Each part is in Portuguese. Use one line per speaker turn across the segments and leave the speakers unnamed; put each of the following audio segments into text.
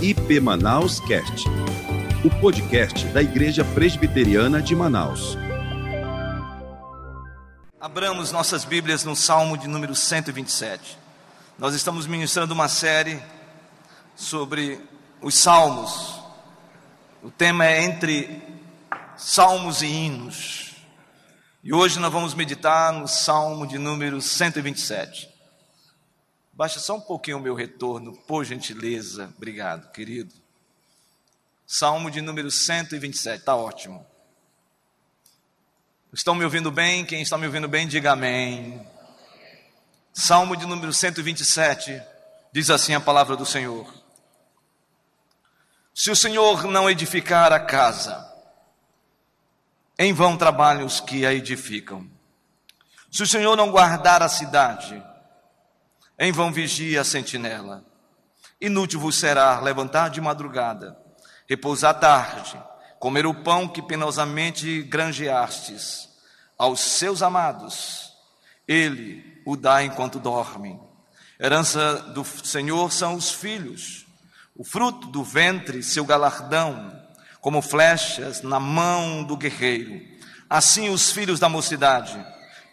IP Manaus Cast, o podcast da Igreja Presbiteriana de Manaus.
Abramos nossas Bíblias no Salmo de número 127. Nós estamos ministrando uma série sobre os salmos. O tema é entre salmos e hinos. E hoje nós vamos meditar no Salmo de número 127. Baixa só um pouquinho o meu retorno, por gentileza. Obrigado, querido. Salmo de número 127, está ótimo. Estão me ouvindo bem? Quem está me ouvindo bem, diga amém. Salmo de número 127, diz assim a palavra do Senhor: Se o Senhor não edificar a casa, em vão trabalham os que a edificam. Se o Senhor não guardar a cidade, em vão vigia a sentinela. Inútil vos será levantar de madrugada, repousar tarde, comer o pão que penosamente granjeastes. Aos seus amados, ele o dá enquanto dormem. Herança do Senhor são os filhos, o fruto do ventre, seu galardão como flechas na mão do guerreiro. Assim os filhos da mocidade.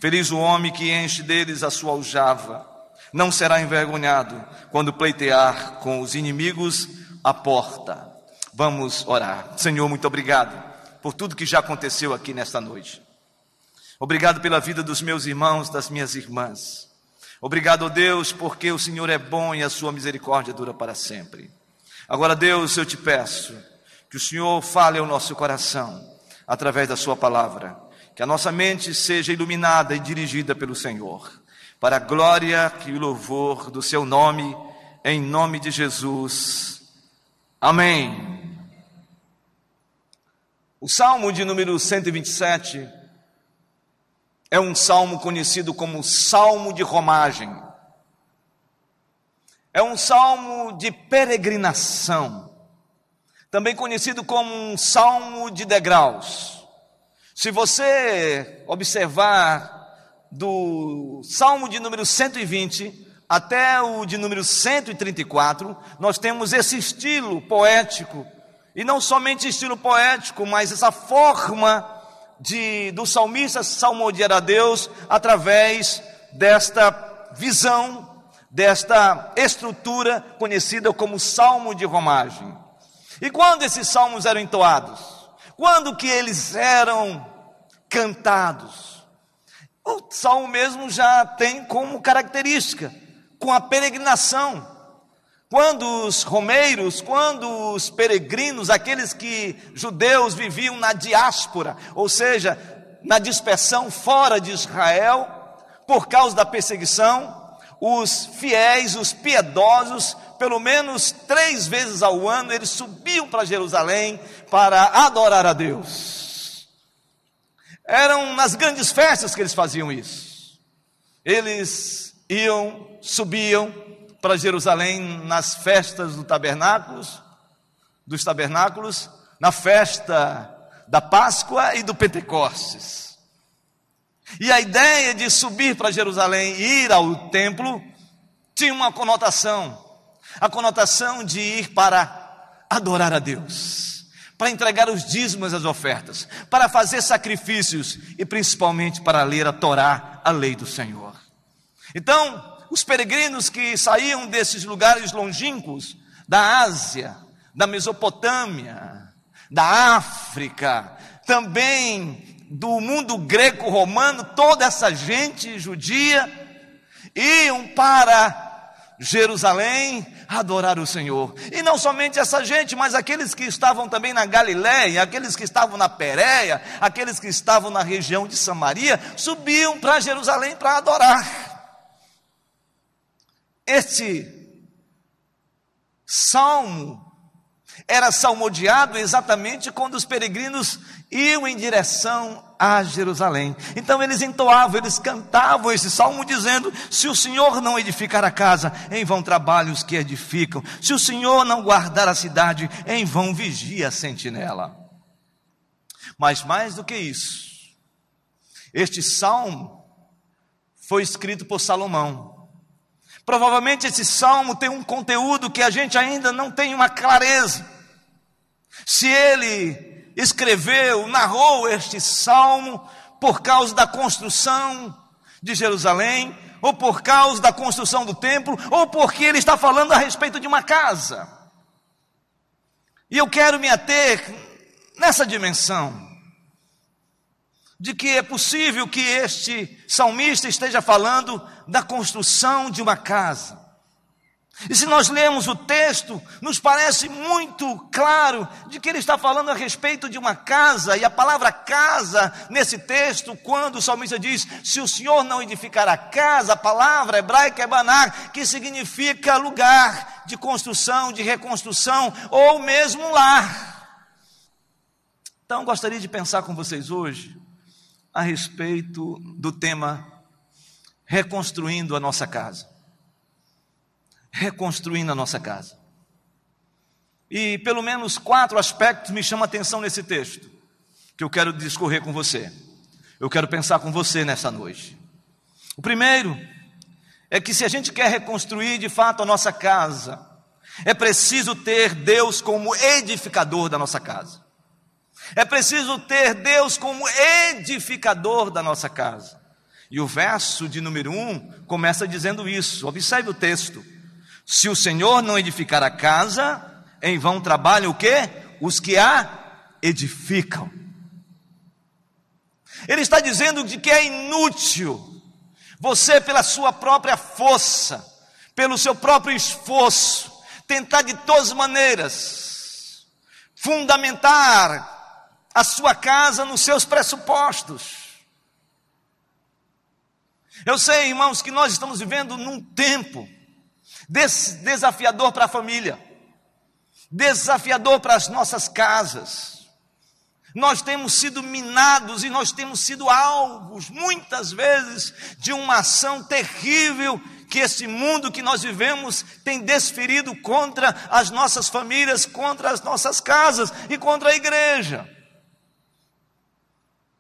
Feliz o homem que enche deles a sua aljava. Não será envergonhado quando pleitear com os inimigos a porta. Vamos orar. Senhor, muito obrigado por tudo que já aconteceu aqui nesta noite. Obrigado pela vida dos meus irmãos, das minhas irmãs. Obrigado, Deus, porque o Senhor é bom e a sua misericórdia dura para sempre. Agora, Deus, eu te peço que o Senhor fale ao nosso coração através da Sua palavra. Que a nossa mente seja iluminada e dirigida pelo Senhor. Para a glória e o louvor do Seu nome, em nome de Jesus. Amém. O salmo de número 127 é um salmo conhecido como Salmo de Romagem. É um salmo de peregrinação também conhecido como um salmo de degraus. Se você observar do salmo de número 120 até o de número 134, nós temos esse estilo poético, e não somente estilo poético, mas essa forma de do salmista salmodiar a Deus através desta visão, desta estrutura conhecida como salmo de romagem. E quando esses salmos eram entoados? Quando que eles eram cantados? O salmo mesmo já tem como característica, com a peregrinação. Quando os romeiros, quando os peregrinos, aqueles que judeus viviam na diáspora, ou seja, na dispersão fora de Israel, por causa da perseguição, os fiéis, os piedosos, pelo menos três vezes ao ano, eles subiam para Jerusalém para adorar a Deus. Eram nas grandes festas que eles faziam isso. Eles iam, subiam para Jerusalém nas festas do tabernáculos, dos tabernáculos, na festa da Páscoa e do Pentecostes. E a ideia de subir para Jerusalém e ir ao templo tinha uma conotação a conotação de ir para adorar a Deus, para entregar os dízimos as ofertas, para fazer sacrifícios e principalmente para ler a Torá, a lei do Senhor. Então, os peregrinos que saíam desses lugares longínquos, da Ásia, da Mesopotâmia, da África, também do mundo greco-romano, toda essa gente judia, iam para Jerusalém adorar o Senhor. E não somente essa gente, mas aqueles que estavam também na Galiléia, aqueles que estavam na Pérea, aqueles que estavam na região de Samaria, subiam para Jerusalém para adorar. Este salmo era salmodiado exatamente quando os peregrinos iam em direção a Jerusalém. Então eles entoavam, eles cantavam esse salmo dizendo: Se o Senhor não edificar a casa, em vão trabalham os que edificam. Se o Senhor não guardar a cidade, em vão vigia a sentinela. Mas mais do que isso, este salmo foi escrito por Salomão. Provavelmente esse salmo tem um conteúdo que a gente ainda não tem uma clareza. Se ele escreveu, narrou este salmo por causa da construção de Jerusalém, ou por causa da construção do templo, ou porque ele está falando a respeito de uma casa. E eu quero me ater nessa dimensão de que é possível que este salmista esteja falando da construção de uma casa. E se nós lemos o texto, nos parece muito claro de que ele está falando a respeito de uma casa, e a palavra casa nesse texto, quando o salmista diz: Se o Senhor não edificar a casa, a palavra hebraica é banar, que significa lugar de construção, de reconstrução, ou mesmo lar. Então, gostaria de pensar com vocês hoje a respeito do tema reconstruindo a nossa casa. Reconstruindo a nossa casa. E pelo menos quatro aspectos me chamam a atenção nesse texto, que eu quero discorrer com você. Eu quero pensar com você nessa noite. O primeiro é que se a gente quer reconstruir de fato a nossa casa, é preciso ter Deus como edificador da nossa casa. É preciso ter Deus como edificador da nossa casa. E o verso de número um começa dizendo isso. Observe o texto. Se o Senhor não edificar a casa, em vão trabalham o quê? Os que a edificam. Ele está dizendo de que é inútil você, pela sua própria força, pelo seu próprio esforço, tentar de todas maneiras fundamentar a sua casa nos seus pressupostos. Eu sei, irmãos, que nós estamos vivendo num tempo desafiador para a família, desafiador para as nossas casas. Nós temos sido minados e nós temos sido alvos, muitas vezes, de uma ação terrível que esse mundo que nós vivemos tem desferido contra as nossas famílias, contra as nossas casas e contra a igreja.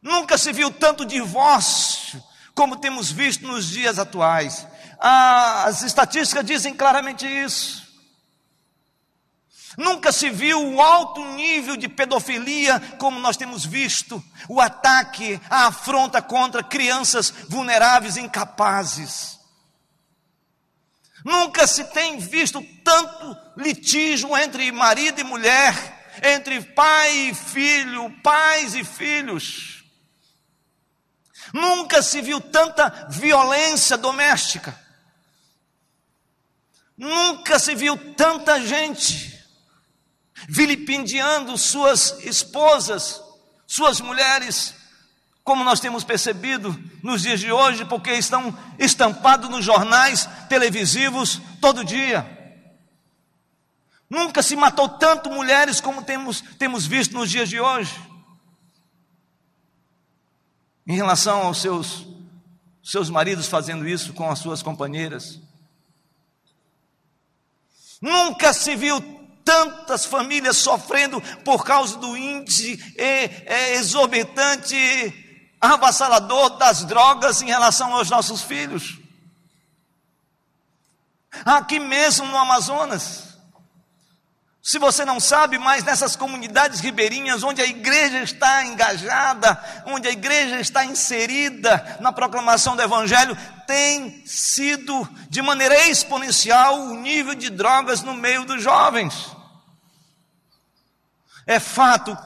Nunca se viu tanto divórcio como temos visto nos dias atuais. As estatísticas dizem claramente isso. Nunca se viu o alto nível de pedofilia como nós temos visto, o ataque, a afronta contra crianças vulneráveis e incapazes. Nunca se tem visto tanto litígio entre marido e mulher, entre pai e filho, pais e filhos. Nunca se viu tanta violência doméstica. Nunca se viu tanta gente vilipendiando suas esposas, suas mulheres, como nós temos percebido nos dias de hoje, porque estão estampados nos jornais televisivos todo dia. Nunca se matou tanto mulheres como temos, temos visto nos dias de hoje em relação aos seus, seus maridos fazendo isso com as suas companheiras. Nunca se viu tantas famílias sofrendo por causa do índice exorbitante, avassalador das drogas em relação aos nossos filhos. Aqui mesmo no Amazonas, se você não sabe, mas nessas comunidades ribeirinhas, onde a igreja está engajada, onde a igreja está inserida na proclamação do Evangelho, tem sido de maneira exponencial o nível de drogas no meio dos jovens. É fato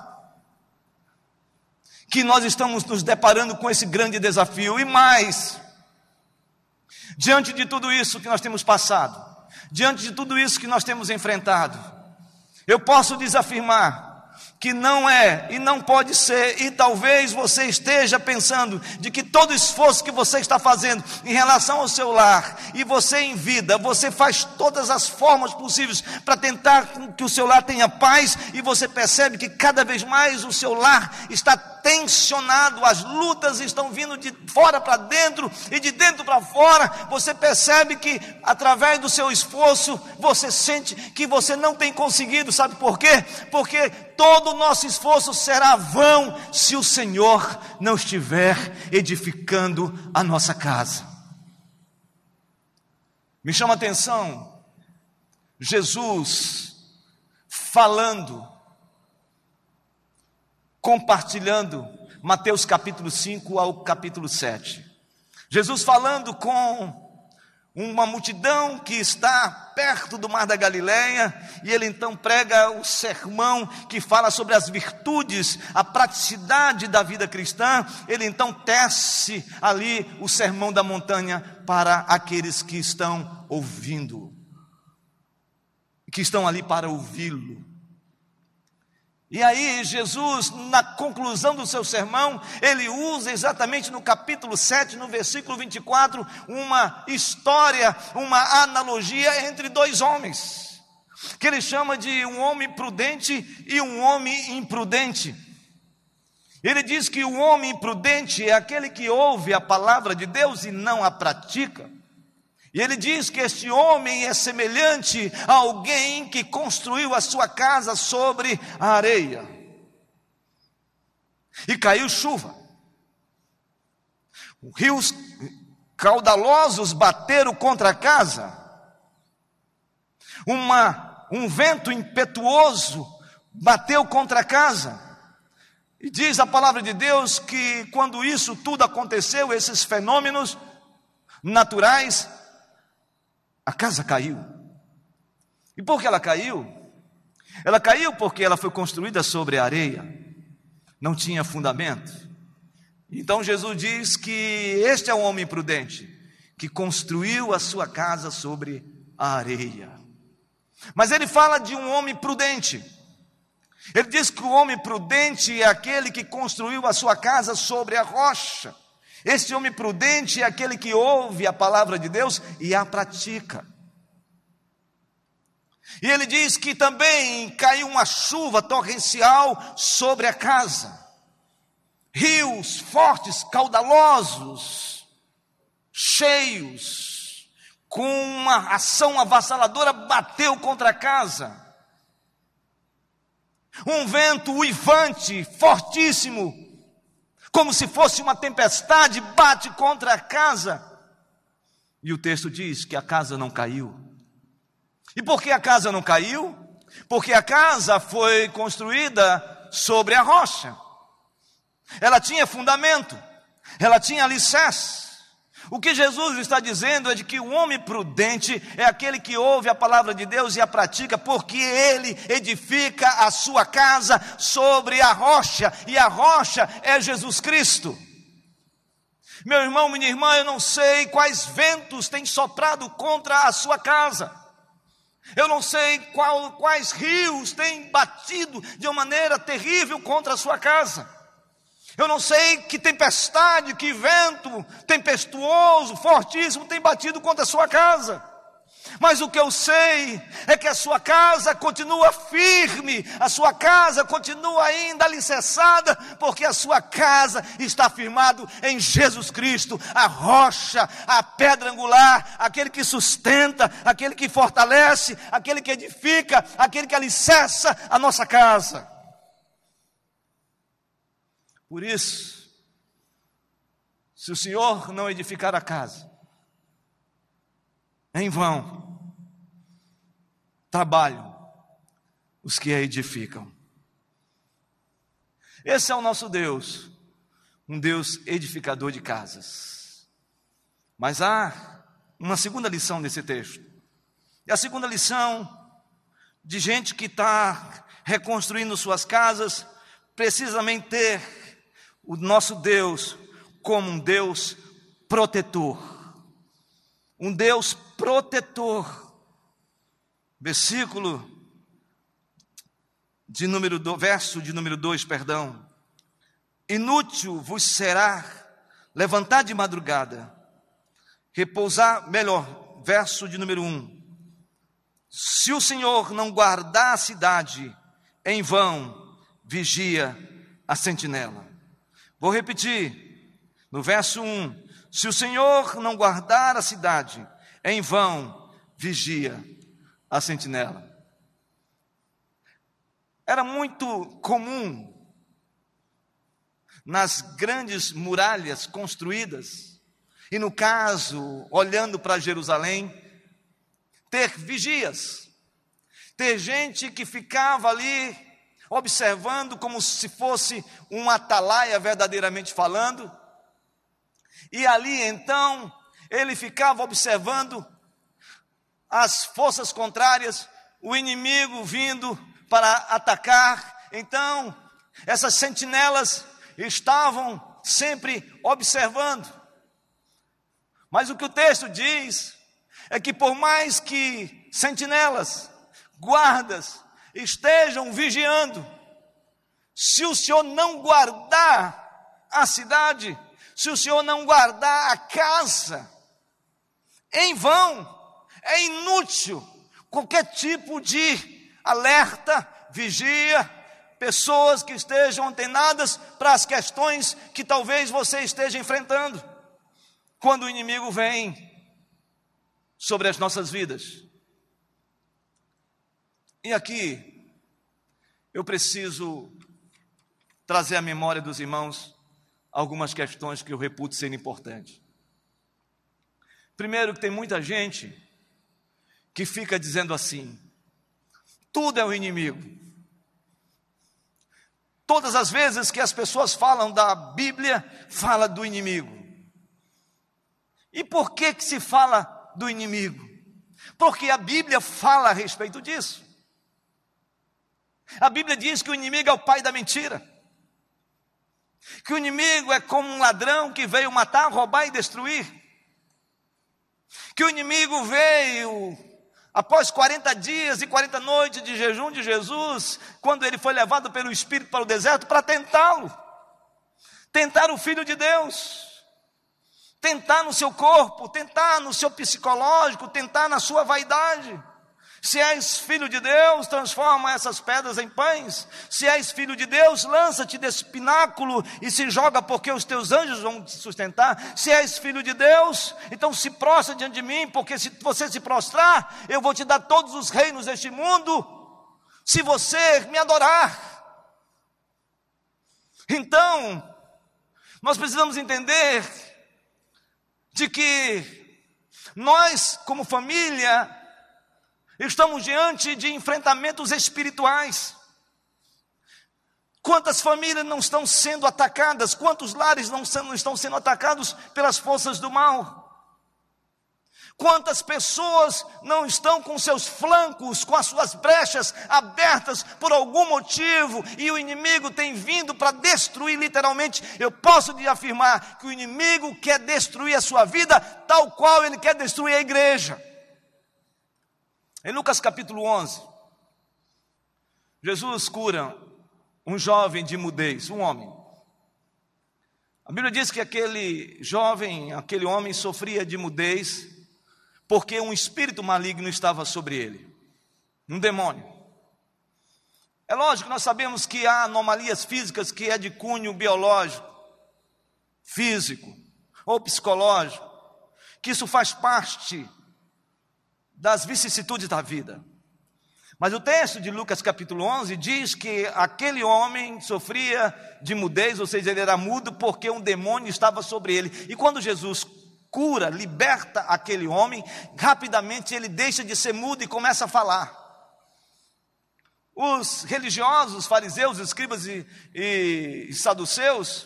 que nós estamos nos deparando com esse grande desafio, e mais, diante de tudo isso que nós temos passado, diante de tudo isso que nós temos enfrentado, eu posso desafirmar que não é e não pode ser, e talvez você esteja pensando de que todo esforço que você está fazendo em relação ao seu lar, e você em vida, você faz todas as formas possíveis para tentar que o seu lar tenha paz, e você percebe que cada vez mais o seu lar está tensionado, as lutas estão vindo de fora para dentro e de dentro para fora. Você percebe que através do seu esforço, você sente que você não tem conseguido, sabe por quê? Porque todo o nosso esforço será vão se o Senhor não estiver edificando a nossa casa. Me chama a atenção Jesus falando, compartilhando Mateus capítulo 5 ao capítulo 7. Jesus falando com uma multidão que está perto do mar da Galileia, e ele então prega o sermão que fala sobre as virtudes, a praticidade da vida cristã. Ele então tece ali o sermão da montanha para aqueles que estão ouvindo, que estão ali para ouvi-lo. E aí, Jesus, na conclusão do seu sermão, ele usa exatamente no capítulo 7, no versículo 24, uma história, uma analogia entre dois homens, que ele chama de um homem prudente e um homem imprudente. Ele diz que o homem imprudente é aquele que ouve a palavra de Deus e não a pratica. E ele diz que este homem é semelhante a alguém que construiu a sua casa sobre a areia. E caiu chuva. Rios caudalosos bateram contra a casa. Uma, um vento impetuoso bateu contra a casa. E diz a palavra de Deus que quando isso tudo aconteceu, esses fenômenos naturais, a casa caiu. E por que ela caiu? Ela caiu porque ela foi construída sobre areia, não tinha fundamento. Então Jesus diz que este é um homem prudente, que construiu a sua casa sobre a areia. Mas ele fala de um homem prudente. Ele diz que o homem prudente é aquele que construiu a sua casa sobre a rocha. Este homem prudente é aquele que ouve a palavra de Deus e a pratica. E ele diz que também caiu uma chuva torrencial sobre a casa. Rios fortes, caudalosos, cheios, com uma ação avassaladora, bateu contra a casa. Um vento uivante, fortíssimo, como se fosse uma tempestade, bate contra a casa. E o texto diz que a casa não caiu. E por que a casa não caiu? Porque a casa foi construída sobre a rocha. Ela tinha fundamento, ela tinha alicerce. O que Jesus está dizendo é de que o homem prudente é aquele que ouve a palavra de Deus e a pratica, porque ele edifica a sua casa sobre a rocha, e a rocha é Jesus Cristo. Meu irmão, minha irmã, eu não sei quais ventos têm soprado contra a sua casa. Eu não sei qual, quais rios têm batido de uma maneira terrível contra a sua casa. Eu não sei que tempestade, que vento tempestuoso, fortíssimo tem batido contra a sua casa. Mas o que eu sei é que a sua casa continua firme, a sua casa continua ainda alicerçada, porque a sua casa está firmado em Jesus Cristo, a rocha, a pedra angular, aquele que sustenta, aquele que fortalece, aquele que edifica, aquele que alicerça a nossa casa. Por isso, se o Senhor não edificar a casa, em vão trabalham os que a edificam. Esse é o nosso Deus, um Deus edificador de casas. Mas há uma segunda lição nesse texto. E a segunda lição de gente que está reconstruindo suas casas, precisamente ter o nosso Deus como um Deus protetor. Um Deus protetor. Versículo de número do, verso de número 2, perdão. Inútil vos será levantar de madrugada, repousar, melhor, verso de número 1. Um. Se o Senhor não guardar a cidade, em vão vigia a sentinela. Vou repetir, no verso 1: Se o Senhor não guardar a cidade, em vão vigia a sentinela. Era muito comum nas grandes muralhas construídas, e no caso, olhando para Jerusalém, ter vigias, ter gente que ficava ali observando como se fosse um atalaia verdadeiramente falando, e ali então ele ficava observando as forças contrárias, o inimigo vindo para atacar. Então, essas sentinelas estavam sempre observando. Mas o que o texto diz é que por mais que sentinelas, guardas estejam vigiando, se o Senhor não guardar a cidade, se o Senhor não guardar a casa, em vão, é inútil qualquer tipo de alerta, vigia, pessoas que estejam antenadas para as questões que talvez você esteja enfrentando. Quando o inimigo vem sobre as nossas vidas. E aqui, eu preciso trazer à memória dos irmãos algumas questões que eu reputo serem importantes. Primeiro, que tem muita gente que fica dizendo assim: tudo é o inimigo. Todas as vezes que as pessoas falam da Bíblia, fala do inimigo. E por que que se fala do inimigo? Porque a Bíblia fala a respeito disso. A Bíblia diz que o inimigo é o pai da mentira. Que o inimigo é como um ladrão que veio matar, roubar e destruir. Que o inimigo veio após 40 dias e 40 noites de jejum de Jesus, quando ele foi levado pelo Espírito para o deserto para tentá-lo. Tentar o filho de Deus tentar no seu corpo, tentar no seu psicológico, tentar na sua vaidade. Se és filho de Deus, transforma essas pedras em pães. Se és filho de Deus, lança-te desse pináculo e se joga, porque os teus anjos vão te sustentar. Se és filho de Deus, então se prostra diante de mim, porque se você se prostrar, eu vou te dar todos os reinos deste mundo. Se você me adorar. Então, nós precisamos entender de que nós, como família, estamos diante de enfrentamentos espirituais. Quantas famílias não estão sendo atacadas? Quantos lares não estão sendo atacados pelas forças do mal? Quantas pessoas não estão com seus flancos, com as suas brechas abertas por algum motivo e o inimigo tem vindo para destruir literalmente? Eu posso lhe afirmar que o inimigo quer destruir a sua vida, tal qual ele quer destruir a igreja. Em Lucas capítulo 11, Jesus cura um jovem de mudez, um homem. A Bíblia diz que aquele jovem, aquele homem sofria de mudez porque um espírito maligno estava sobre ele um demônio. É lógico, nós sabemos que há anomalias físicas que é de cunho biológico, físico ou psicológico, que isso faz parte das vicissitudes da vida. Mas o texto de Lucas capítulo 11 diz que aquele homem sofria de mudez, ou seja, ele era mudo porque um demônio estava sobre ele. E quando Jesus cura, liberta aquele homem, rapidamente ele deixa de ser mudo e começa a falar. Os religiosos, fariseus, escribas e, e, e saduceus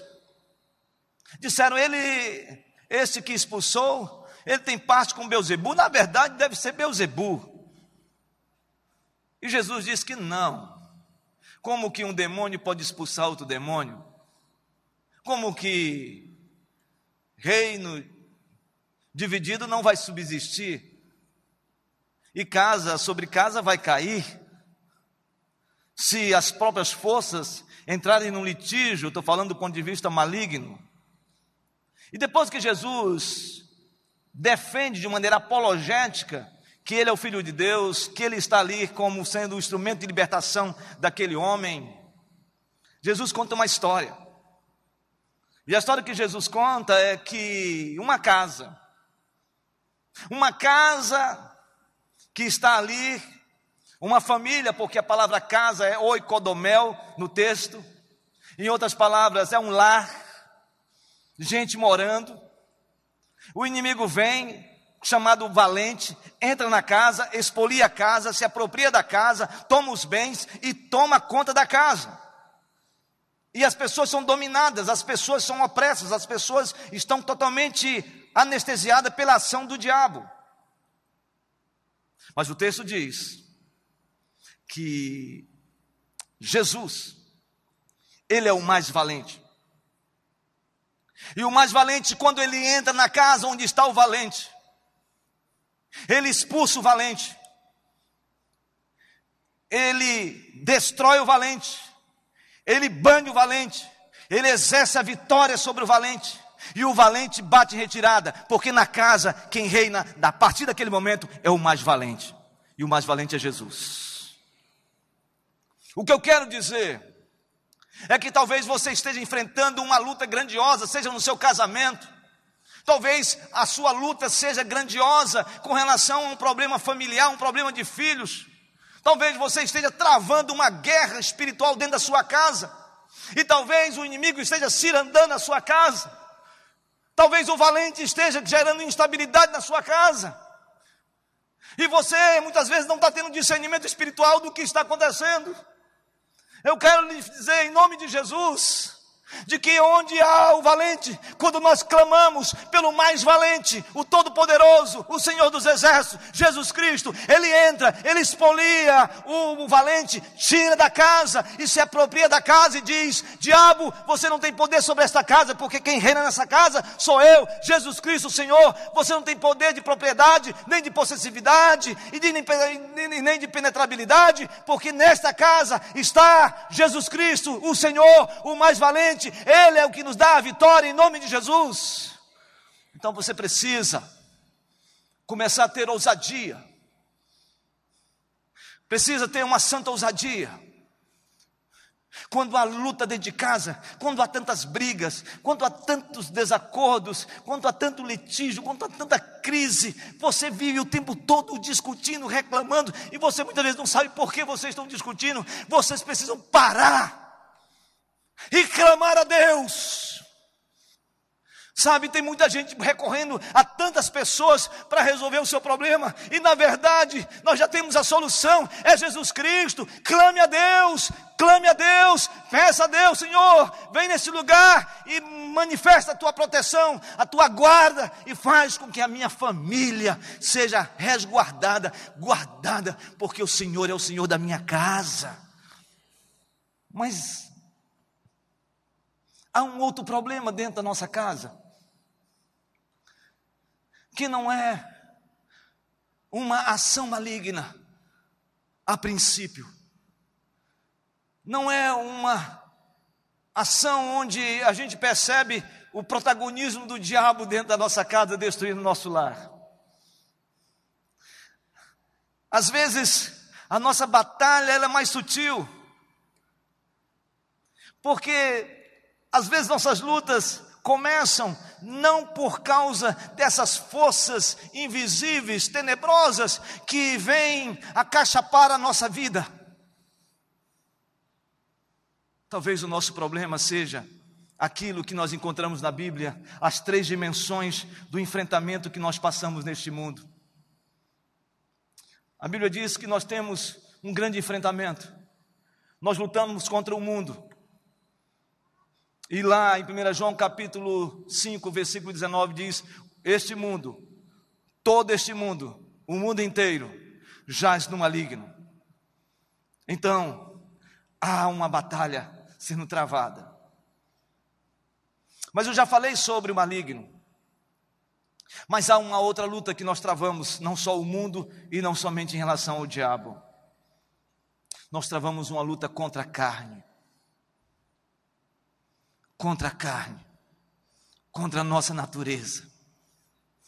disseram: ele, esse que expulsou, ele tem parte com Beuzebu. Na verdade, deve ser Beuzebu. E Jesus disse que não. Como que um demônio pode expulsar outro demônio? Como que reino dividido não vai subsistir, e casa sobre casa vai cair. Se as próprias forças entrarem num litígio, estou falando do ponto de vista maligno. E depois que Jesus defende de maneira apologética que ele é o Filho de Deus, que ele está ali como sendo o instrumento de libertação daquele homem, Jesus conta uma história. E a história que Jesus conta é que uma casa, uma casa que está ali, uma família, porque a palavra casa é oikodomel no texto, em outras palavras, é um lar, gente morando. O inimigo vem chamado valente, entra na casa, expolia a casa, se apropria da casa, toma os bens e toma conta da casa. E as pessoas são dominadas, as pessoas são opressas, as pessoas estão totalmente anestesiadas pela ação do diabo. Mas o texto diz que Jesus, Ele é o mais valente. E o mais valente, quando ele entra na casa onde está o valente, ele expulsa o valente, ele destrói o valente, ele bane o valente, ele exerce a vitória sobre o valente, e o valente bate em retirada, porque na casa quem reina a partir daquele momento é o mais valente, e o mais valente é Jesus. O que eu quero dizer é que talvez você esteja enfrentando uma luta grandiosa, seja no seu casamento, talvez a sua luta seja grandiosa com relação a um problema familiar, um problema de filhos. Talvez você esteja travando uma guerra espiritual dentro da sua casa. E talvez o inimigo esteja cirandando a sua casa. Talvez o valente esteja gerando instabilidade na sua casa. E você muitas vezes não está tendo discernimento espiritual do que está acontecendo. Eu quero lhe dizer em nome de Jesus, de que onde há o valente, quando nós clamamos pelo mais valente, o Todo-Poderoso, o Senhor dos Exércitos, Jesus Cristo, Ele entra, Ele expolia o, o, valente, tira da casa e se apropria da casa e diz: Diabo, você não tem poder sobre esta casa, porque quem reina nessa casa sou eu, Jesus Cristo, o Senhor. Você não tem poder de propriedade, nem de possessividade e de, nem, nem de penetrabilidade, porque nesta casa está Jesus Cristo, o Senhor, o mais valente ele é o que nos dá a vitória em nome de Jesus. Então você precisa começar a ter ousadia, precisa ter uma santa ousadia. Quando há luta dentro de casa, quando há tantas brigas, quando há tantos desacordos, quando há tanto litígio, quando há tanta crise, você vive o tempo todo discutindo, reclamando, e você muitas vezes não sabe por que vocês estão discutindo. Vocês precisam parar e clamar a Deus. Sabe, tem muita gente recorrendo a tantas pessoas para resolver o seu problema, e na verdade, nós já temos a solução, é Jesus Cristo. Clame a Deus, clame a Deus, peça a Deus, Senhor, vem nesse lugar e manifesta a tua proteção, a tua guarda, e faz com que a minha família seja resguardada, guardada, porque o Senhor é o Senhor da minha casa. Mas Há um outro problema dentro da nossa casa, que não é uma ação maligna a princípio, não é uma ação onde a gente percebe o protagonismo do diabo dentro da nossa casa, destruindo o nosso lar. Às vezes, a nossa batalha é mais sutil, porque às vezes nossas lutas começam não por causa dessas forças invisíveis, tenebrosas, que vêm acachapar a nossa vida. Talvez o nosso problema seja aquilo que nós encontramos na Bíblia, as três dimensões do enfrentamento que nós passamos neste mundo. A Bíblia diz que nós temos um grande enfrentamento. Nós lutamos contra o mundo, e lá em 1 João capítulo 5, versículo 19 diz: Este mundo, todo este mundo, o mundo inteiro, jaz no maligno. Então, há uma batalha sendo travada. Mas eu já falei sobre o maligno. Mas há uma outra luta que nós travamos, não só o mundo e não somente em relação ao diabo. Nós travamos uma luta contra a carne contra a carne, contra a nossa natureza.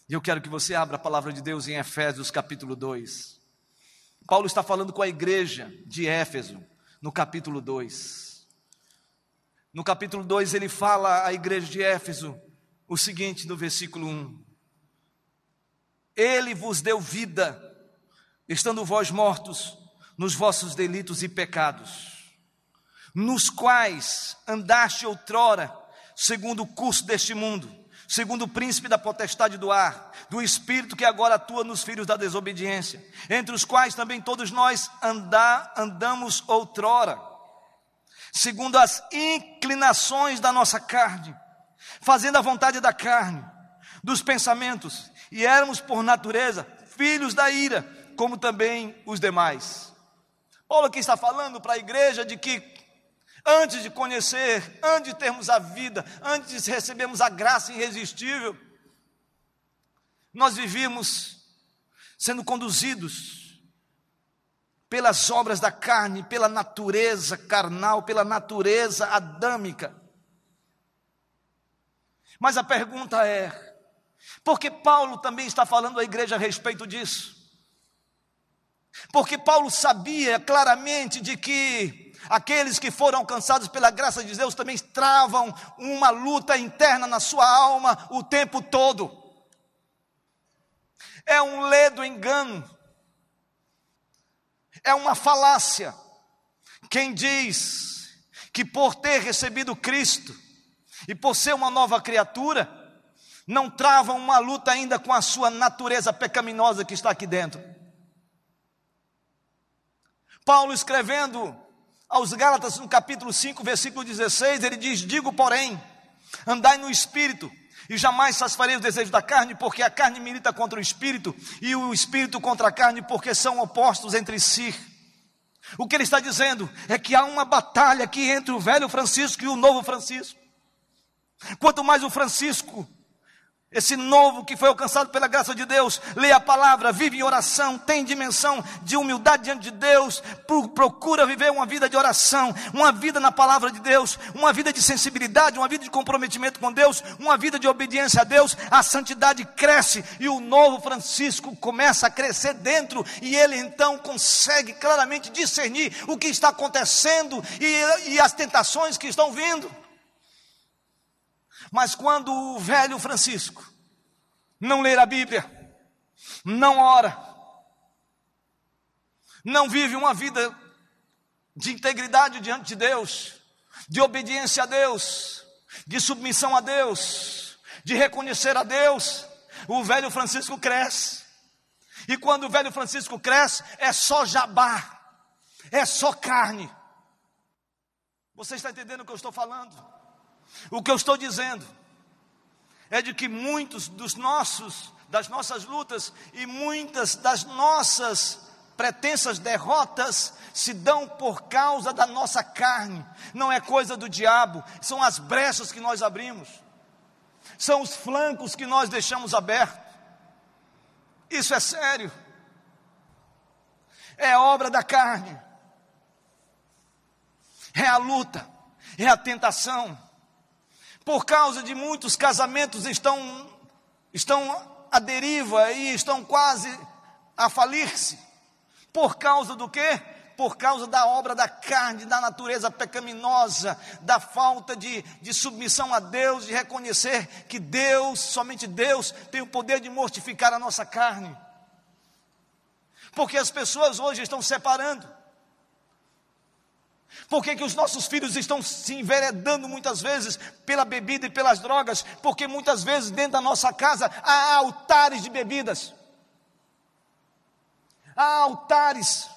E eu quero que você abra a palavra de Deus em Efésios capítulo 2. Paulo está falando com a igreja de Éfeso, no capítulo 2. No capítulo 2 ele fala à igreja de Éfeso o seguinte no versículo 1: Ele vos deu vida, estando vós mortos nos vossos delitos e pecados nos quais andaste outrora, segundo o curso deste mundo, segundo o príncipe da potestade do ar, do espírito que agora atua nos filhos da desobediência, entre os quais também todos nós andamos outrora, segundo as inclinações da nossa carne, fazendo a vontade da carne, dos pensamentos, e éramos por natureza filhos da ira, como também os demais. Paulo aqui está falando para a igreja de que antes de conhecer, antes de termos a vida, antes de recebermos a graça irresistível, nós vivíamos sendo conduzidos pelas obras da carne, pela natureza carnal, pela natureza adâmica. Mas a pergunta é: por que Paulo também está falando à igreja a respeito disso? Porque Paulo sabia claramente de que aqueles que foram alcançados pela graça de Deus também travam uma luta interna na sua alma o tempo todo. É um ledo engano, é uma falácia. Quem diz que por ter recebido Cristo e por ser uma nova criatura, não travam uma luta ainda com a sua natureza pecaminosa que está aqui dentro. Paulo escrevendo aos Gálatas, no capítulo 5, versículo 16, ele diz: Digo, porém, andai no espírito, e jamais satisfarei os desejos da carne, porque a carne milita contra o espírito, e o espírito contra a carne, porque são opostos entre si. O que ele está dizendo é que há uma batalha aqui entre o velho Francisco e o novo Francisco. Quanto mais o Francisco esse novo que foi alcançado pela graça de Deus, lê a palavra, vive em oração, tem dimensão de humildade diante de Deus, procura viver uma vida de oração, uma vida na palavra de Deus, uma vida de sensibilidade, uma vida de comprometimento com Deus, uma vida de obediência a Deus, a santidade cresce e o novo Francisco começa a crescer dentro e ele então consegue claramente discernir o que está acontecendo e, e as tentações que estão vindo. Mas quando o velho Francisco não ler a Bíblia, não ora, não vive uma vida de integridade diante de Deus, de obediência a Deus, de submissão a Deus, de reconhecer a Deus, o velho Francisco cresce. E quando o velho Francisco cresce, é só jabá, é só carne. Você está entendendo o que eu estou falando? O que eu estou dizendo é de que muitos dos nossos, das nossas lutas e muitas das nossas pretensas derrotas se dão por causa da nossa carne, não é coisa do diabo, são as brechas que nós abrimos, são os flancos que nós deixamos abertos. Isso é sério, é obra da carne, é a luta, é a tentação por causa de muitos casamentos estão, estão à deriva e estão quase a falir-se. Por causa do quê? Por causa da obra da carne, da natureza pecaminosa, da falta de, de submissão a Deus, de reconhecer que Deus, somente Deus, tem o poder de mortificar a nossa carne. Porque as pessoas hoje estão separando. Por que, que os nossos filhos estão se enveredando muitas vezes pela bebida e pelas drogas? Porque muitas vezes dentro da nossa casa há altares de bebidas, há altares,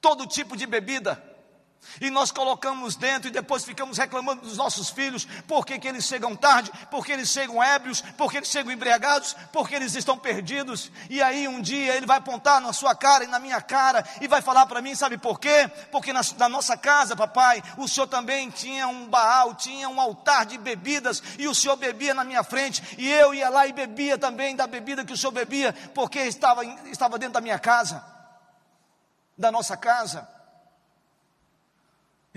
todo tipo de bebida e nós colocamos dentro e depois ficamos reclamando dos nossos filhos, porque que eles chegam tarde, porque eles chegam ébrios, porque eles chegam embriagados, porque eles estão perdidos, e aí um dia ele vai apontar na sua cara e na minha cara, e vai falar para mim, sabe por quê? Porque na, na nossa casa, papai, o senhor também tinha um baal, tinha um altar de bebidas, e o senhor bebia na minha frente, e eu ia lá e bebia também da bebida que o senhor bebia, porque estava, estava dentro da minha casa, da nossa casa.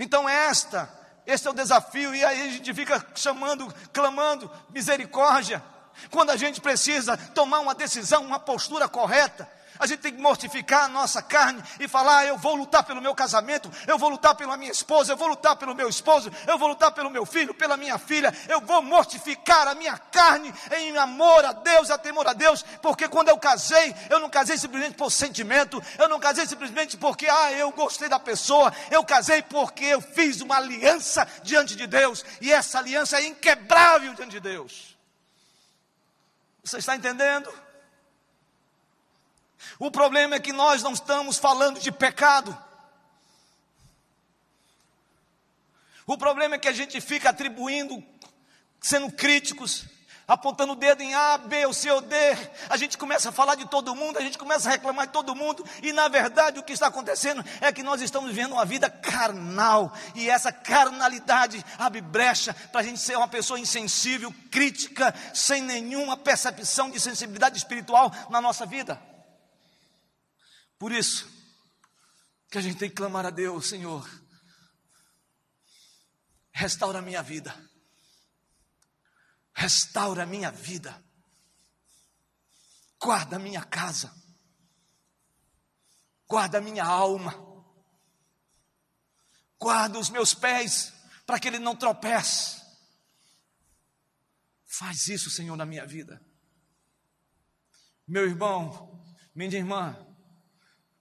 Então, esta, este é o desafio, e aí a gente fica chamando, clamando misericórdia, quando a gente precisa tomar uma decisão, uma postura correta, A gente tem que mortificar a nossa carne e falar: ah, eu vou lutar pelo meu casamento, eu vou lutar pela minha esposa, eu vou lutar pelo meu esposo, eu vou lutar pelo meu filho, pela minha filha, eu vou mortificar a minha carne em amor a Deus, a temor a Deus, porque quando eu casei, eu não casei simplesmente por sentimento, eu não casei simplesmente porque, ah, eu gostei da pessoa, eu casei porque eu fiz uma aliança diante de Deus, e essa aliança é inquebrável diante de Deus. Você está entendendo? O problema é que nós não estamos falando de pecado. O problema é que a gente fica atribuindo, sendo críticos, apontando o dedo em A, B, o C ou D. A gente começa a falar de todo mundo, a gente começa a reclamar de todo mundo, e na verdade o que está acontecendo é que nós estamos vivendo uma vida carnal, e essa carnalidade abre brecha para a gente ser uma pessoa insensível, crítica, sem nenhuma percepção de sensibilidade espiritual na nossa vida. Por isso, que a gente tem que clamar a Deus, Senhor, restaura a minha vida, restaura a minha vida, guarda a minha casa, guarda a minha alma, guarda os meus pés, para que ele não tropece. Faz isso, Senhor, na minha vida. Meu irmão, minha irmã,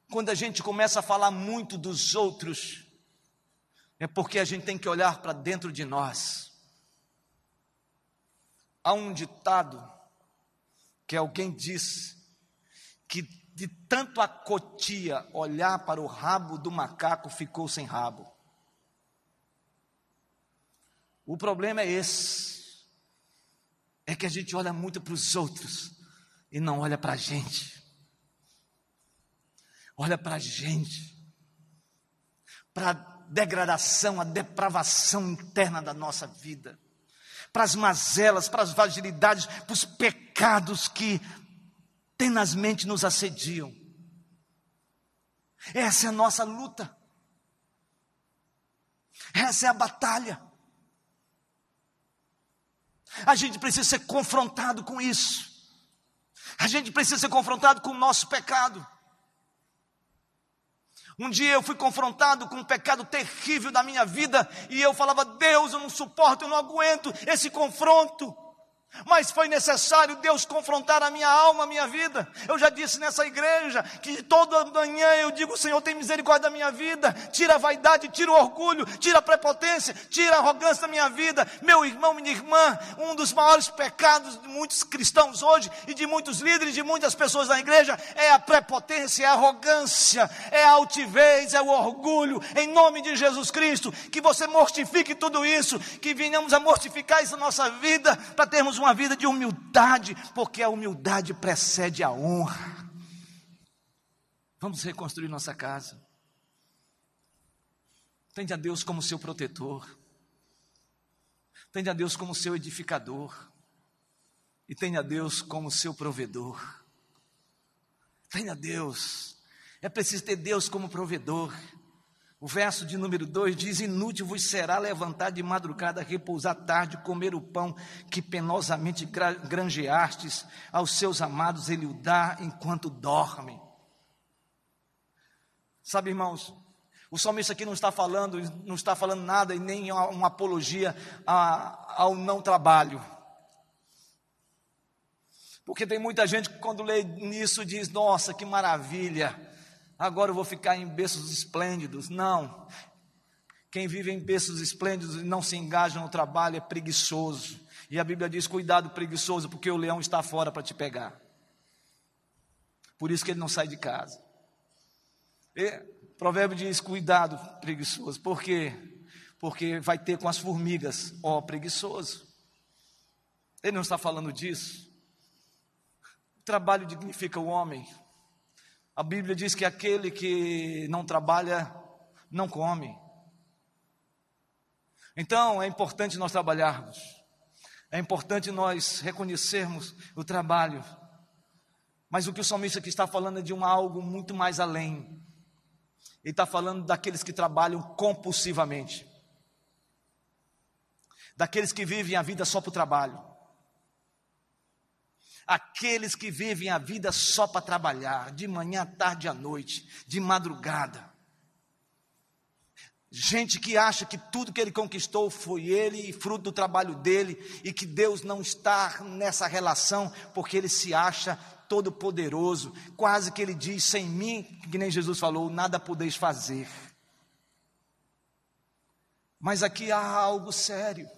quando a gente começa a falar muito dos outros, é porque a gente tem que olhar para dentro de nós. Há um ditado que alguém diz que de tanto a cotia olhar para o rabo do macaco ficou sem rabo. O problema é esse, é que a gente olha muito para os outros e não olha para a gente olha para a gente, para a degradação, a depravação interna da nossa vida, para as mazelas, para as fragilidades, para os pecados que tenazmente nos assediam. Essa é a nossa luta. Essa é a batalha. A gente precisa ser confrontado com isso. A gente precisa ser confrontado com o nosso pecado. Um dia eu fui confrontado com um pecado terrível da minha vida e eu falava: Deus, eu não suporto, eu não aguento esse confronto. Mas foi necessário Deus confrontar a minha alma, a minha vida. Eu já disse nessa igreja que toda manhã eu digo: Senhor, tem misericórdia da minha vida. Tira a vaidade, tira o orgulho, tira a prepotência, tira a arrogância da minha vida. Meu irmão, minha irmã, um dos maiores pecados de muitos cristãos hoje e de muitos líderes, de muitas pessoas da igreja é a prepotência, é a arrogância, é a altivez, é o orgulho. Em nome de Jesus Cristo, que você mortifique tudo isso, que venhamos a mortificar isso na nossa vida para termos uma vida de humildade, porque a humildade precede a honra. Vamos reconstruir nossa casa. Tende a Deus como seu protetor. Tende a Deus como seu edificador. E tenha Deus como seu provedor. Tenha Deus. É preciso ter Deus como provedor. O verso de número 2 diz: Inútil vos será levantar de madrugada, repousar tarde, comer o pão que penosamente granjeastes, aos seus amados ele o dá enquanto dormem. Sabe, irmãos, o salmista aqui não está falando, não está falando nada e nem uma apologia ao não trabalho. Porque tem muita gente que quando lê nisso diz: Nossa, que maravilha! Agora eu vou ficar em berços esplêndidos. Não. Quem vive em berços esplêndidos e não se engaja no trabalho é preguiçoso. E a Bíblia diz: cuidado, preguiçoso, porque o leão está fora para te pegar. Por isso que ele não sai de casa. E, provérbio diz: cuidado, preguiçoso. Por quê? Porque vai ter com as formigas, ó preguiçoso. Ele não está falando disso. O trabalho dignifica o homem. A Bíblia diz que aquele que não trabalha, não come. Então é importante nós trabalharmos, é importante nós reconhecermos o trabalho. Mas o que o salmista aqui está falando é de um algo muito mais além. Ele está falando daqueles que trabalham compulsivamente, daqueles que vivem a vida só para o trabalho, aqueles que vivem a vida só para trabalhar, de manhã, tarde à noite, de madrugada. Gente que acha que tudo que ele conquistou foi ele e fruto do trabalho dele, e que Deus não está nessa relação, porque ele se acha todo poderoso, quase que ele diz: sem mim, que nem Jesus falou, nada podeis fazer. Mas aqui há algo sério.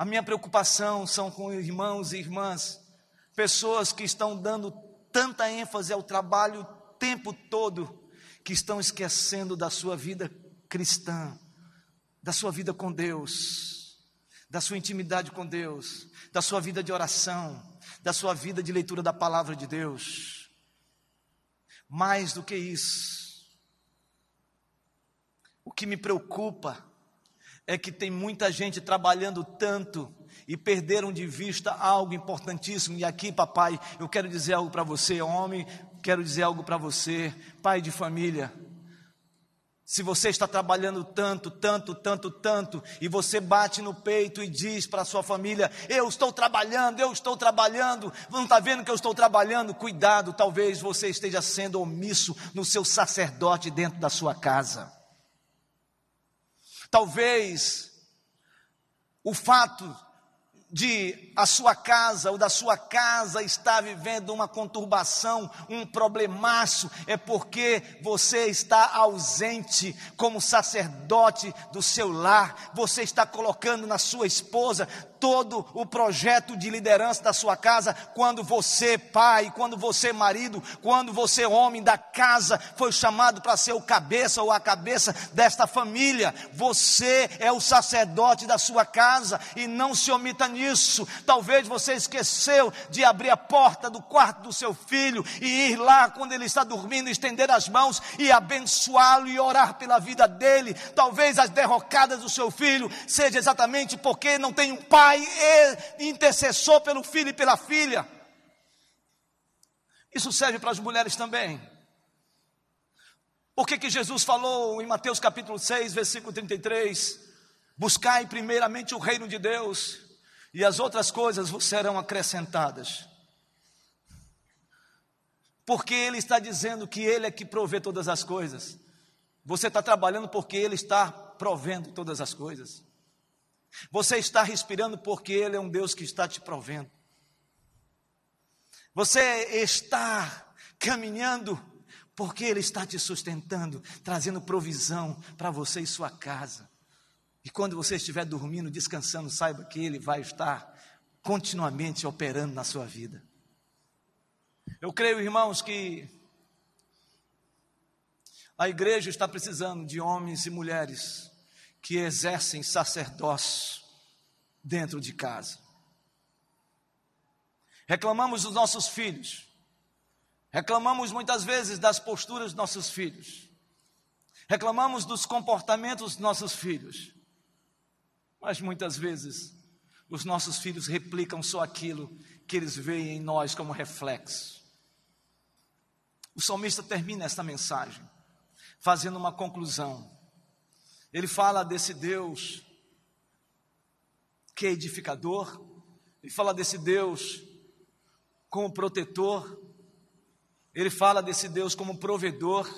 A minha preocupação são com irmãos e irmãs, pessoas que estão dando tanta ênfase ao trabalho o tempo todo, que estão esquecendo da sua vida cristã, da sua vida com Deus, da sua intimidade com Deus, da sua vida de oração, da sua vida de leitura da palavra de Deus. Mais do que isso, o que me preocupa é que tem muita gente trabalhando tanto e perderam de vista algo importantíssimo. E aqui, papai, eu quero dizer algo para você, homem, quero dizer algo para você, pai de família. Se você está trabalhando tanto, tanto, tanto, tanto, e você bate no peito e diz para a sua família: Eu estou trabalhando, eu estou trabalhando, não está vendo que eu estou trabalhando? Cuidado, talvez você esteja sendo omisso no seu sacerdote dentro da sua casa. Talvez o fato de a sua casa ou da sua casa estar vivendo uma conturbação, um problemaço, é porque você está ausente como sacerdote do seu lar, você está colocando na sua esposa todo o projeto de liderança da sua casa, quando você, pai, quando você, marido, quando você, homem da casa, foi chamado para ser o cabeça ou a cabeça desta família, você é o sacerdote da sua casa e não se omita nisso. Talvez você esqueceu de abrir a porta do quarto do seu filho e ir lá quando ele está dormindo, estender as mãos e abençoá-lo e orar pela vida dele. Talvez as derrocadas do seu filho seja exatamente porque não tem um pai pai intercessor pelo filho e pela filha. Isso serve para as mulheres também. Por que, que Jesus falou em Mateus capítulo 6, versículo 33? Buscai primeiramente o reino de Deus, e as outras coisas vos serão acrescentadas. Porque Ele está dizendo que Ele é que provê todas as coisas. Você está trabalhando porque Ele está provendo todas as coisas. Você está respirando porque Ele é um Deus que está te provendo. Você está caminhando porque Ele está te sustentando, trazendo provisão para você e sua casa. E quando você estiver dormindo, descansando, saiba que Ele vai estar continuamente operando na sua vida. Eu creio, irmãos, que a igreja está precisando de homens e mulheres que exercem sacerdócio dentro de casa. Reclamamos dos nossos filhos, reclamamos muitas vezes das posturas dos nossos filhos, reclamamos dos comportamentos dos nossos filhos, mas muitas vezes os nossos filhos replicam só aquilo que eles veem em nós como reflexo. O salmista termina esta mensagem fazendo uma conclusão. Ele fala desse Deus que é edificador, ele fala desse Deus como protetor, ele fala desse Deus como provedor,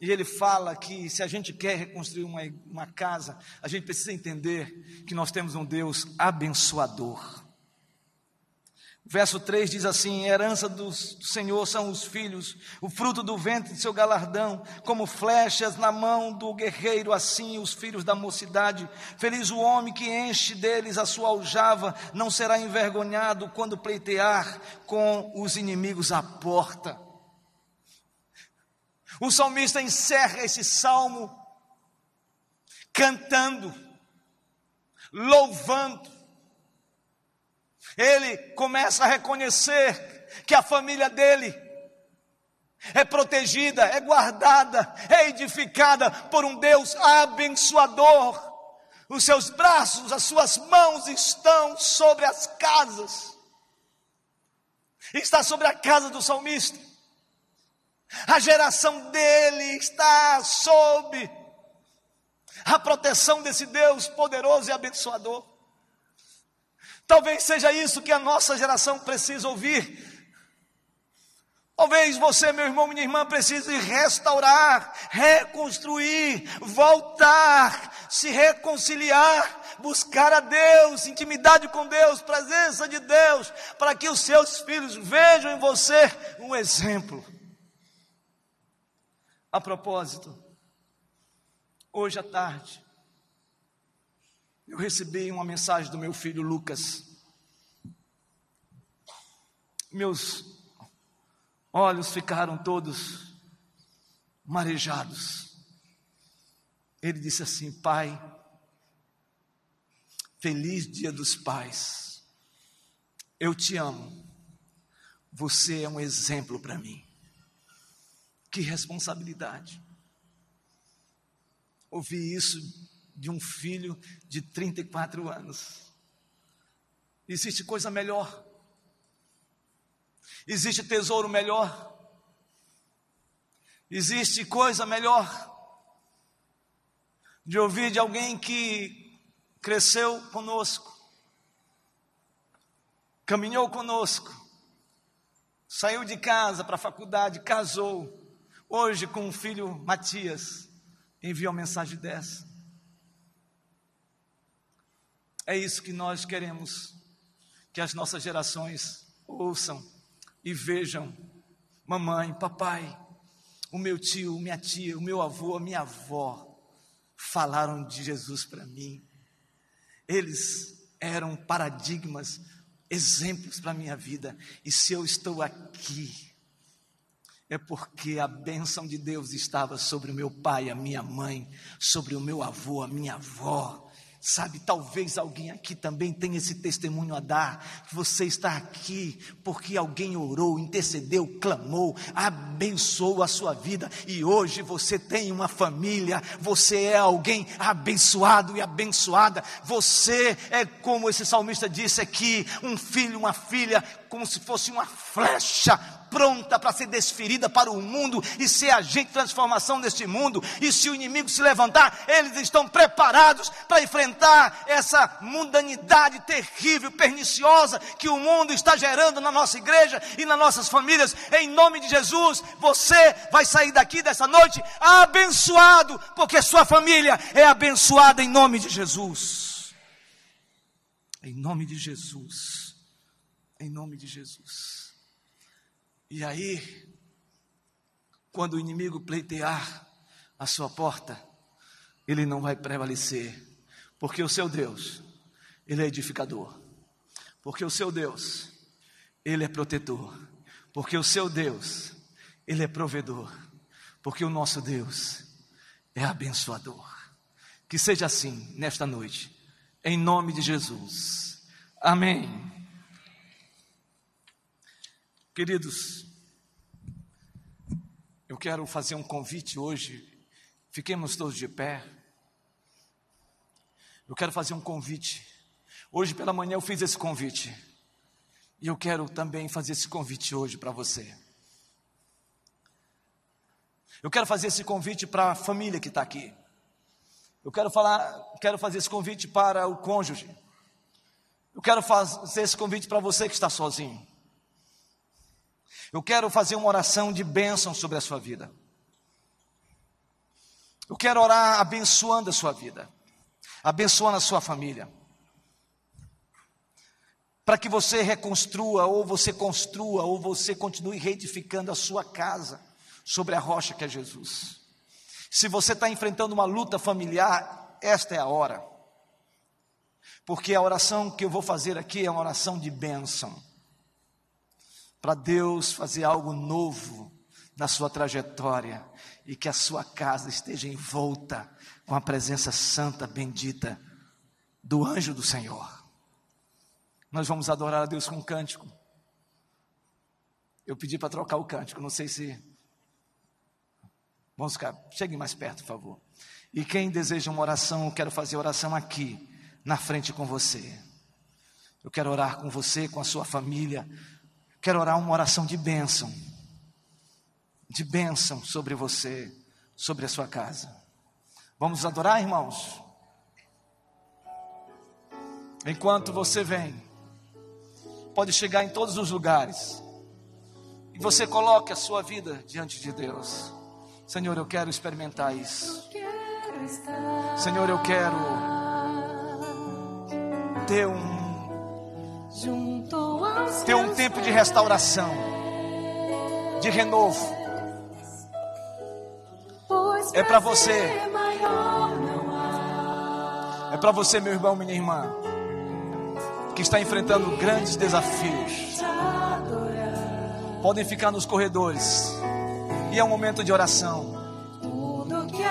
e ele fala que se a gente quer reconstruir uma, uma casa, a gente precisa entender que nós temos um Deus abençoador. Verso 3 diz assim: herança do Senhor são os filhos, o fruto do ventre de seu galardão, como flechas na mão do guerreiro, assim os filhos da mocidade. Feliz o homem que enche deles a sua aljava, não será envergonhado quando pleitear com os inimigos à porta. O salmista encerra esse salmo cantando, louvando, ele começa a reconhecer que a família dele é protegida, é guardada, é edificada por um Deus abençoador. Os seus braços, as suas mãos estão sobre as casas. Está sobre a casa do salmista. A geração dele está sob a proteção desse Deus poderoso e abençoador. Talvez seja isso que a nossa geração precisa ouvir. Talvez você, meu irmão, minha irmã, precise restaurar, reconstruir, voltar, se reconciliar, buscar a Deus, intimidade com Deus, presença de Deus, para que os seus filhos vejam em você um exemplo. A propósito, hoje à tarde, eu recebi uma mensagem do meu filho Lucas. Meus olhos ficaram todos marejados. Ele disse assim: Pai, feliz Dia dos Pais, eu te amo, você é um exemplo para mim. Que responsabilidade. Ouvi isso de um filho de 34 anos. Existe coisa melhor Existe tesouro melhor? Existe coisa melhor? De ouvir de alguém que cresceu conosco, caminhou conosco, saiu de casa para a faculdade, casou, hoje com o filho Matias, enviou uma mensagem dessa. É isso que nós queremos que as nossas gerações ouçam e vejam, mamãe, papai, o meu tio, minha tia, o meu avô, a minha avó falaram de Jesus para mim. Eles eram paradigmas, exemplos para a minha vida. E se eu estou aqui, é porque a bênção de Deus estava sobre o meu pai, a minha mãe, sobre o meu avô, a minha avó. Sabe, talvez alguém aqui também tenha esse testemunho a dar, que você está aqui porque alguém orou, intercedeu, clamou, abençoou a sua vida e hoje você tem uma família, você é alguém abençoado e abençoada, você é como esse salmista disse aqui, um filho, uma filha, como se fosse uma flecha pronta para ser desferida para o mundo e ser agente de transformação deste mundo. E se o inimigo se levantar, eles estão preparados para enfrentar essa mundanidade terrível, perniciosa que o mundo está gerando na nossa igreja e nas nossas famílias. Em nome de Jesus, você vai sair daqui dessa noite abençoado, porque sua família é abençoada em nome de Jesus. Em nome de Jesus. Em nome de Jesus. E aí, quando o inimigo pleitear a sua porta, ele não vai prevalecer, porque o seu Deus, ele é edificador, porque o seu Deus, ele é protetor, porque o seu Deus, ele é provedor, porque o nosso Deus é abençoador. Que seja assim nesta noite, em nome de Jesus. Amém. Queridos, eu quero fazer um convite hoje, fiquemos todos de pé. Eu quero fazer um convite. Hoje pela manhã eu fiz esse convite, e eu quero também fazer esse convite hoje para você. Eu quero fazer esse convite para a família que está aqui. Eu quero falar, quero fazer esse convite para o cônjuge. Eu quero fazer esse convite para você que está sozinho. Eu quero fazer uma oração de bênção sobre a sua vida. Eu quero orar abençoando a sua vida, abençoando a sua família. Para que você reconstrua, ou você construa, ou você continue reedificando a sua casa sobre a rocha que é Jesus. Se você está enfrentando uma luta familiar, esta é a hora. Porque a oração que eu vou fazer aqui é uma oração de bênção para Deus fazer algo novo na sua trajetória e que a sua casa esteja envolta com a presença santa, bendita do anjo do Senhor. Nós vamos adorar a Deus com um cântico. Eu pedi para trocar o cântico, não sei se. Vamos ficar, cheguem mais perto, por favor. E quem deseja uma oração, eu quero fazer oração aqui, na frente com você. Eu quero orar com você, com a sua família, Quero orar uma oração de bênção, de bênção sobre você, sobre a sua casa. Vamos adorar, irmãos? Enquanto você vem, pode chegar em todos os lugares. E você coloque a sua vida diante de Deus. Senhor, eu quero experimentar isso. Senhor, eu quero ter um ter um tempo de restauração, de renovo. É para você. É para você, meu irmão, minha irmã, que está enfrentando grandes desafios. Podem ficar nos corredores. E é um momento de oração.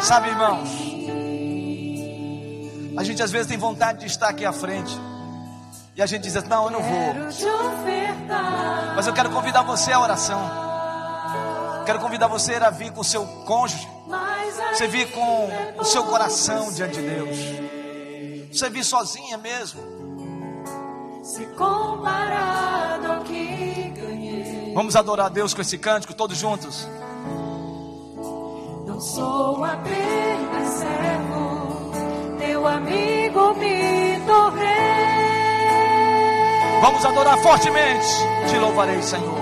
Sabe, irmãos? A gente às vezes tem vontade de estar aqui à frente. E a gente diz: Não, eu não vou. Mas eu quero convidar você à oração. Quero convidar você a vir com o seu cônjuge. Você vir com o seu coração diante de Deus. Você vir sozinha mesmo. Se comparado ao que ganhei. Vamos adorar a Deus com esse cântico, todos juntos.
Não sou apenas servo, teu amigo me tornei.
Vamos adorar fortemente. Te louvarei, Senhor.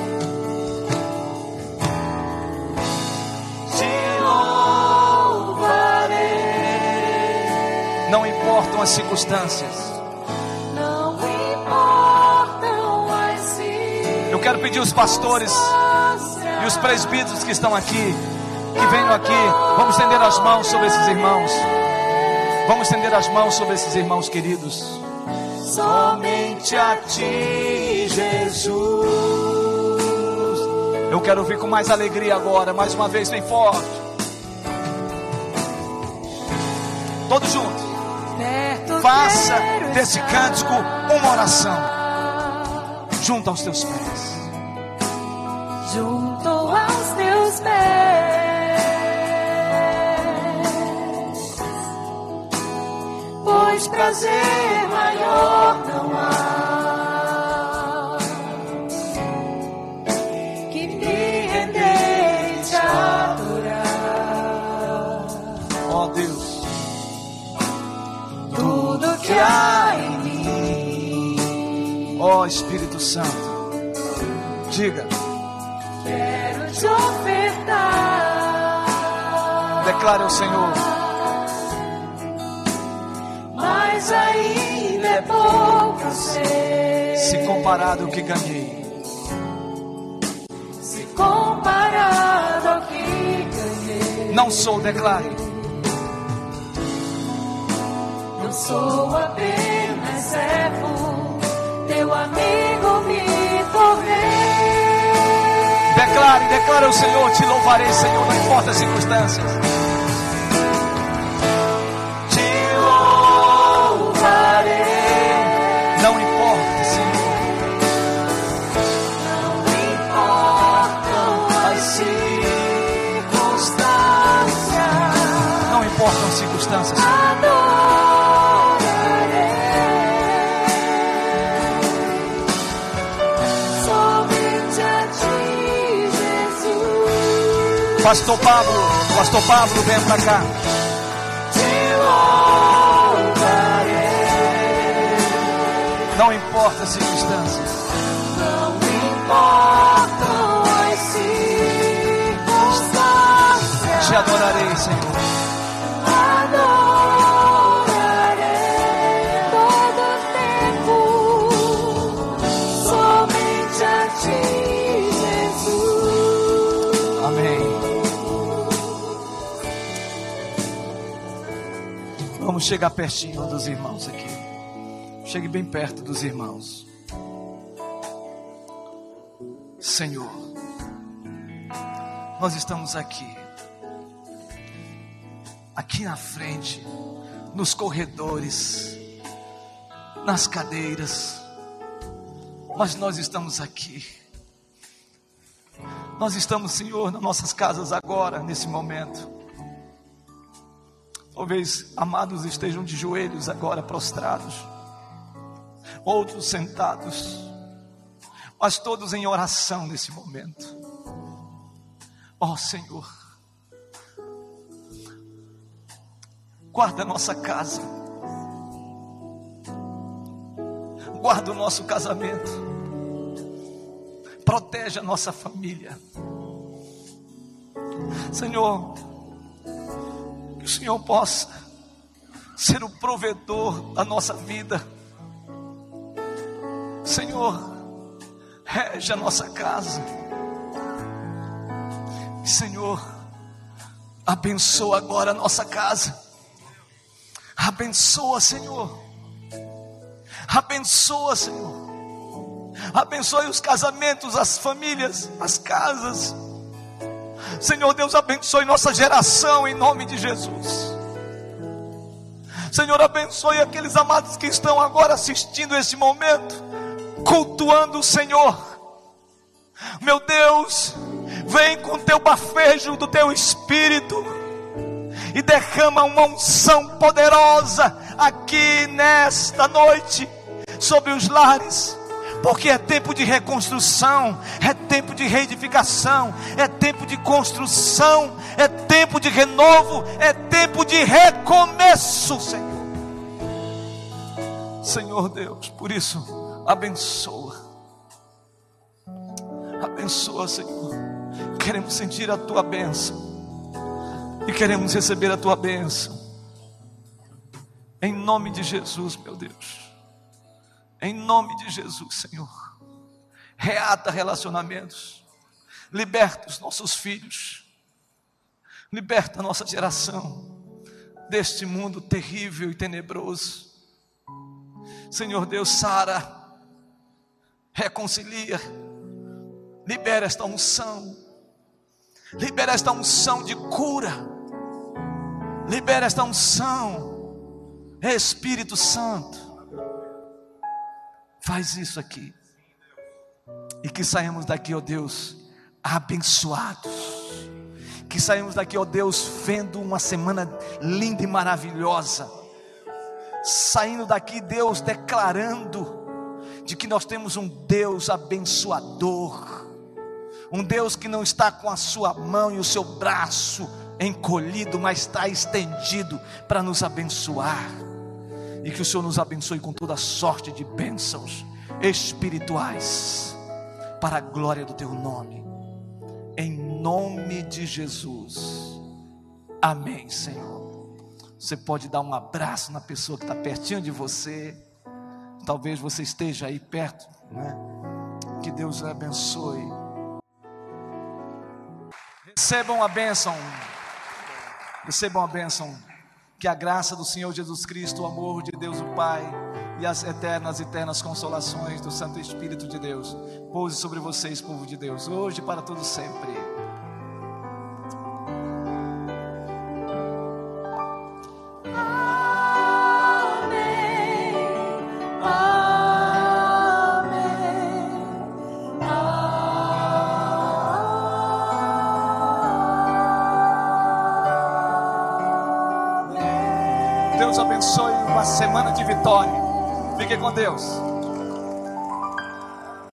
Te louvarei. Não importam as circunstâncias.
Não importam as circunstâncias.
Eu quero pedir os pastores e os presbíteros que estão aqui, que venham aqui. Vamos estender as mãos sobre esses irmãos. Vamos estender as mãos sobre esses irmãos queridos somente a ti, Jesus. Eu quero ouvir com mais alegria agora, mais uma vez, bem forte. Todos juntos. Faça desse cântico uma oração. Junto aos teus pés.
Junto aos teus pés. Prazer maior não há que me render e te adorar.
Ó oh, Deus,
tudo que há em mim,
ó oh, Espírito Santo, diga.
Quero te ofertar.
Declare ao Senhor
mas ainda é pouco eu sei.
Se comparado ao que ganhei,
se comparado ao que ganhei,
não sou, declare.
Não sou apenas servo, teu amigo me tornei.
Declare, declare ao Senhor, te louvarei, Senhor, não importa as circunstâncias. Circunstâncias. Pastor Pablo, Pastor Pablo, vem para cá. Não importa as circunstâncias.
Não importam as circunstâncias.
Te adorarei, Senhor. Vamos chegar pertinho dos irmãos aqui. Chegue bem perto dos irmãos. Senhor, nós estamos aqui, aqui na frente, nos corredores, nas cadeiras, mas nós estamos aqui. Nós estamos, Senhor, nas nossas casas agora, nesse momento. Talvez amados estejam de joelhos agora prostrados, outros sentados, mas todos em oração nesse momento. Ó oh, Senhor, guarda nossa casa, guarda o nosso casamento, protege a nossa família. Senhor, que o Senhor possa ser o provedor da nossa vida. Senhor, rege a nossa casa. Senhor, abençoa agora a nossa casa. Abençoa, Senhor. Abençoa, Senhor. Abençoe os casamentos, as famílias, as casas. Senhor Deus, abençoe nossa geração em nome de Jesus. Senhor, abençoe aqueles amados que estão agora assistindo esse momento, cultuando o Senhor. Meu Deus, vem com teu bafejo do teu espírito e derrama uma unção poderosa aqui nesta noite sobre os lares porque é tempo de reconstrução, é tempo de reedificação, é tempo de construção, é tempo de renovo, é tempo de recomeço, Senhor. Senhor Deus, por isso, abençoa, abençoa, Senhor. Queremos sentir a tua bênção e queremos receber a tua bênção, em nome de Jesus, meu Deus. Em nome de Jesus, Senhor. Reata relacionamentos. Liberta os nossos filhos. Liberta a nossa geração deste mundo terrível e tenebroso. Senhor Deus, sara, reconcilia, libera esta unção, libera esta unção de cura, libera esta unção, Espírito Santo, Faz isso aqui. E que saímos daqui, ó Deus, abençoados. Que saímos daqui, ó Deus, vendo uma semana linda e maravilhosa. Saindo daqui, Deus, declarando de que nós temos um Deus abençoador. Um Deus que não está com a sua mão e o seu braço encolhido, mas está estendido para nos abençoar e que o Senhor nos abençoe com toda sorte de bênçãos espirituais, para a glória do Teu nome, em nome de Jesus. Amém, Senhor. Você pode dar um abraço na pessoa que está pertinho de você, talvez você esteja aí perto, né? Que Deus abençoe. Recebam a bênção, recebam a bênção. Que a graça do Senhor Jesus Cristo, o amor de Deus o Pai e as eternas, eternas consolações do Santo Espírito de Deus pouse sobre vocês, povo de Deus, hoje e para todo sempre. Semana de vitória. Fique com Deus.